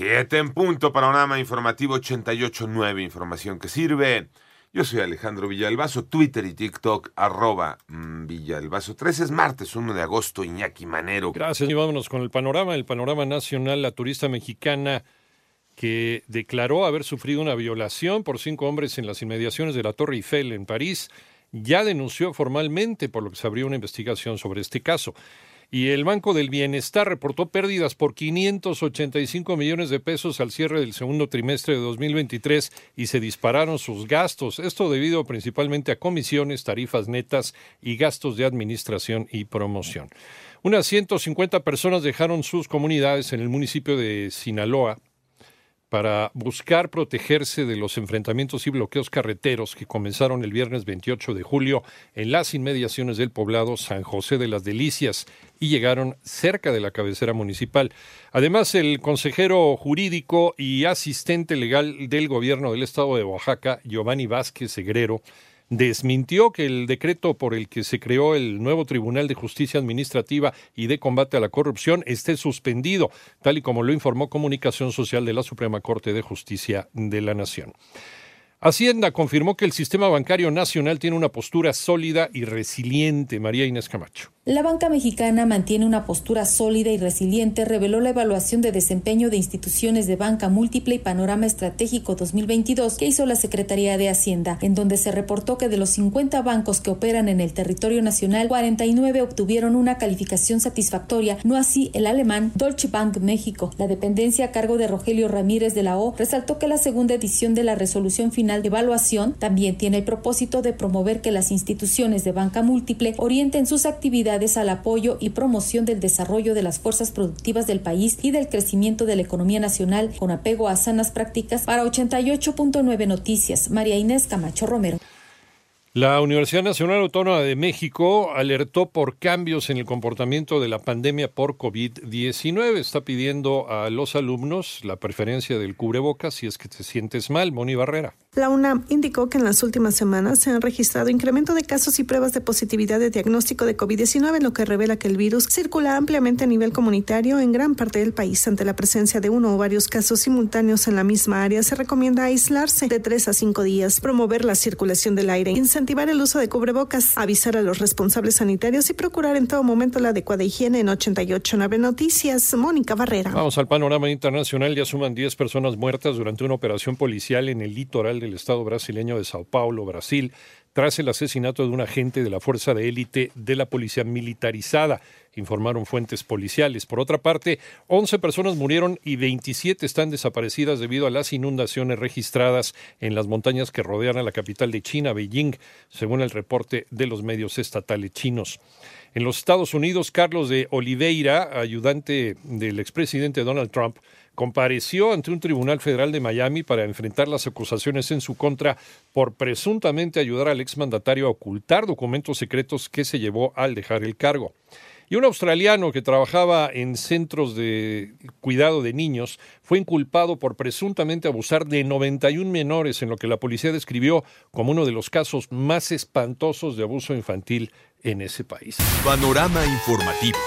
Siete en punto, panorama informativo 88.9, información que sirve. Yo soy Alejandro Villalbazo, Twitter y TikTok, arroba mm, Villalbazo. 13 es martes, 1 de agosto, Iñaki Manero. Gracias y vámonos con el panorama. El panorama nacional, la turista mexicana que declaró haber sufrido una violación por cinco hombres en las inmediaciones de la Torre Eiffel en París, ya denunció formalmente, por lo que se abrió una investigación sobre este caso y el Banco del Bienestar reportó pérdidas por 585 millones de pesos al cierre del segundo trimestre de 2023 y se dispararon sus gastos. Esto debido principalmente a comisiones, tarifas netas y gastos de administración y promoción. Unas 150 personas dejaron sus comunidades en el municipio de Sinaloa para buscar protegerse de los enfrentamientos y bloqueos carreteros que comenzaron el viernes 28 de julio en las inmediaciones del poblado San José de las Delicias y llegaron cerca de la cabecera municipal. Además, el consejero jurídico y asistente legal del gobierno del estado de Oaxaca, Giovanni Vázquez Segrero, desmintió que el decreto por el que se creó el nuevo Tribunal de Justicia Administrativa y de Combate a la Corrupción esté suspendido, tal y como lo informó Comunicación Social de la Suprema Corte de Justicia de la Nación. Hacienda confirmó que el sistema bancario nacional tiene una postura sólida y resiliente. María Inés Camacho. La banca mexicana mantiene una postura sólida y resiliente, reveló la evaluación de desempeño de instituciones de banca múltiple y panorama estratégico 2022 que hizo la Secretaría de Hacienda, en donde se reportó que de los 50 bancos que operan en el territorio nacional, 49 obtuvieron una calificación satisfactoria, no así el alemán Deutsche Bank México. La dependencia a cargo de Rogelio Ramírez de la O resaltó que la segunda edición de la resolución final de evaluación también tiene el propósito de promover que las instituciones de banca múltiple orienten sus actividades al apoyo y promoción del desarrollo de las fuerzas productivas del país y del crecimiento de la economía nacional con apego a sanas prácticas para 88.9 Noticias. María Inés Camacho Romero. La Universidad Nacional Autónoma de México alertó por cambios en el comportamiento de la pandemia por COVID-19. Está pidiendo a los alumnos la preferencia del cubrebocas si es que te sientes mal. Moni Barrera. La UNAM indicó que en las últimas semanas se han registrado incremento de casos y pruebas de positividad de diagnóstico de COVID-19, lo que revela que el virus circula ampliamente a nivel comunitario en gran parte del país. Ante la presencia de uno o varios casos simultáneos en la misma área, se recomienda aislarse de tres a cinco días, promover la circulación del aire, incentivar el uso de cubrebocas, avisar a los responsables sanitarios y procurar en todo momento la adecuada higiene en 889 Noticias. Mónica Barrera. Vamos al panorama internacional. Ya suman 10 personas muertas durante una operación policial en el litoral del Estado brasileño de Sao Paulo, Brasil, tras el asesinato de un agente de la fuerza de élite de la policía militarizada, informaron fuentes policiales. Por otra parte, 11 personas murieron y 27 están desaparecidas debido a las inundaciones registradas en las montañas que rodean a la capital de China, Beijing, según el reporte de los medios estatales chinos. En los Estados Unidos, Carlos de Oliveira, ayudante del expresidente Donald Trump, compareció ante un tribunal federal de Miami para enfrentar las acusaciones en su contra por presuntamente ayudar al exmandatario a ocultar documentos secretos que se llevó al dejar el cargo. Y un australiano que trabajaba en centros de cuidado de niños fue inculpado por presuntamente abusar de 91 menores en lo que la policía describió como uno de los casos más espantosos de abuso infantil en ese país. Panorama informativo.